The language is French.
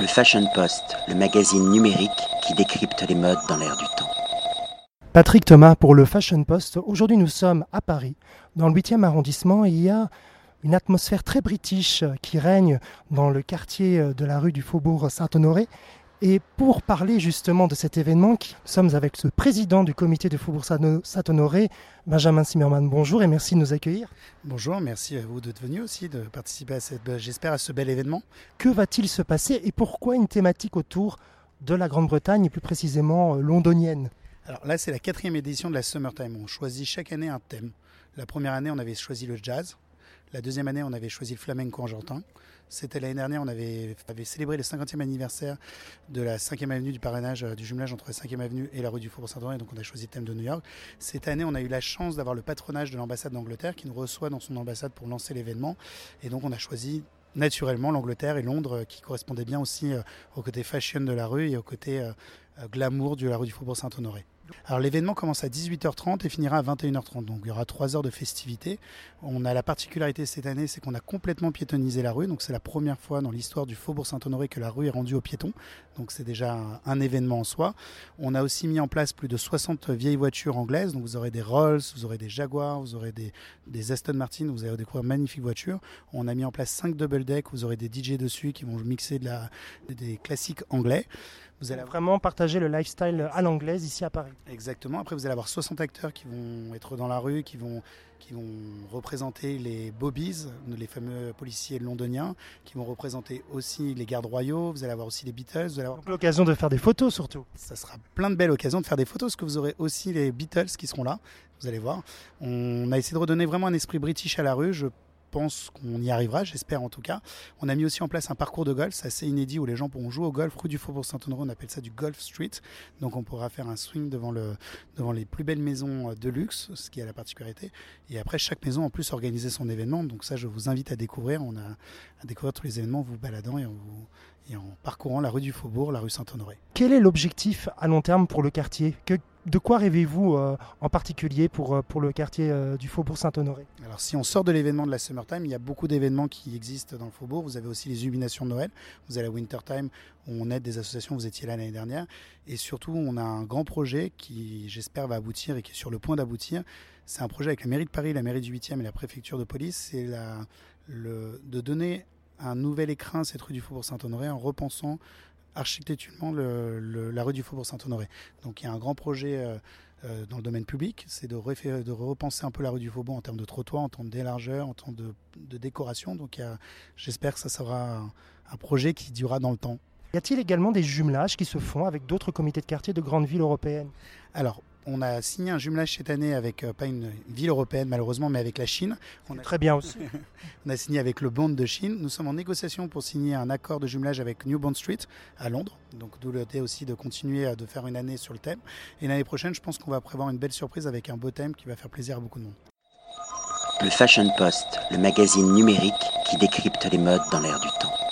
Le Fashion Post, le magazine numérique qui décrypte les modes dans l'air du temps. Patrick Thomas pour le Fashion Post. Aujourd'hui, nous sommes à Paris, dans le 8e arrondissement, et il y a une atmosphère très british qui règne dans le quartier de la rue du Faubourg Saint-Honoré. Et pour parler justement de cet événement, nous sommes avec le président du comité de Faubourg Saint-Honoré, Benjamin Zimmermann. Bonjour et merci de nous accueillir. Bonjour, merci à vous d'être venu aussi, de participer à cette, j'espère, à ce bel événement. Que va-t-il se passer et pourquoi une thématique autour de la Grande-Bretagne et plus précisément euh, londonienne? Alors là, c'est la quatrième édition de la Summertime. On choisit chaque année un thème. La première année, on avait choisi le jazz. La deuxième année, on avait choisi le flamenco argentin. C'était l'année dernière, on avait, célébré le 50e anniversaire de la 5e avenue du parrainage, euh, du jumelage entre la 5e avenue et la rue du Faubourg Saint-Honoré, donc on a choisi le thème de New York. Cette année, on a eu la chance d'avoir le patronage de l'ambassade d'Angleterre qui nous reçoit dans son ambassade pour lancer l'événement. Et donc on a choisi naturellement l'Angleterre et Londres euh, qui correspondaient bien aussi euh, au côté fashion de la rue et au côté glamour de la rue du Faubourg Saint-Honoré. Alors l'événement commence à 18h30 et finira à 21h30, donc il y aura 3 heures de festivités. On a la particularité cette année, c'est qu'on a complètement piétonnisé la rue, donc c'est la première fois dans l'histoire du Faubourg Saint-Honoré que la rue est rendue aux piétons, donc c'est déjà un, événement en soi. On a aussi mis en place plus de 60 vieilles voitures anglaises, donc vous aurez des Rolls, vous aurez des Jaguars, vous aurez des, Aston Martin, vous allez découvrir magnifiques voitures. On a mis en place 5 double deck, vous aurez des DJ dessus qui vont mixer de la, des classiques anglais. Vous allez vraiment partager le lifestyle à l'anglaise ici à Paris. Exactement. Après, vous allez avoir 60 acteurs qui vont être dans la rue, qui vont, qui vont représenter les bobbies, les fameux policiers londoniens, qui vont représenter aussi les gardes royaux. Vous allez avoir aussi les Beatles. Vous allez avoir... l'occasion de faire des photos surtout. Ça sera plein de belles occasions de faire des photos, parce que vous aurez aussi les Beatles qui seront là. Vous allez voir. On a essayé de redonner vraiment un esprit british à la rue. Je pense qu'on y arrivera, j'espère en tout cas. On a mis aussi en place un parcours de golf, c'est assez inédit où les gens pourront jouer au golf rue du Faubourg Saint-Honoré, on appelle ça du Golf Street. Donc on pourra faire un swing devant, le, devant les plus belles maisons euh, de luxe, ce qui a la particularité. Et après, chaque maison en plus organiser son événement. Donc ça, je vous invite à découvrir. On a à découvrir tous les événements en vous baladant et en parcourant la rue du Faubourg, la rue Saint-Honoré. Quel est l'objectif à long terme pour le quartier? De quoi rêvez-vous euh, en particulier pour, euh, pour le quartier euh, du Faubourg Saint-Honoré? Alors si on sort de l'événement de la Summertime, il y a beaucoup d'événements qui existent dans le Faubourg. Vous avez aussi les illuminations de Noël, vous avez la Wintertime où on aide des associations, vous étiez là l'année dernière. Et surtout, on a un grand projet qui j'espère va aboutir et qui est sur le point d'aboutir. C'est un projet avec la mairie de Paris, la mairie du 8e et la préfecture de police. C'est de donner un nouvel écrin à cette rue du Faubourg Saint-Honoré en repensant architecturellement la rue du Faubourg Saint-Honoré. Donc il y a un grand projet euh, euh, dans le domaine public, c'est de, de, repenser un peu la rue du Faubourg en termes de trottoir, en termes d'élargeur, en termes de, décoration. Donc j'espère que ça sera un, projet qui durera dans le temps. Y a-t-il également des jumelages qui se font avec d'autres comités de quartier de grandes villes européennes? Alors, on a signé un jumelage cette année avec, euh, pas une ville européenne malheureusement, mais avec la Chine. On a, Très bien aussi. on a signé avec le Bond de Chine. Nous sommes en négociation pour signer un accord de jumelage avec New Bond Street à Londres. Donc d'où le thé aussi de continuer à de faire une année sur le thème. Et l'année prochaine, je pense qu'on va prévoir une belle surprise avec un beau thème qui va faire plaisir à beaucoup de monde. Le Fashion Post, le magazine numérique qui décrypte les modes dans l'air du temps.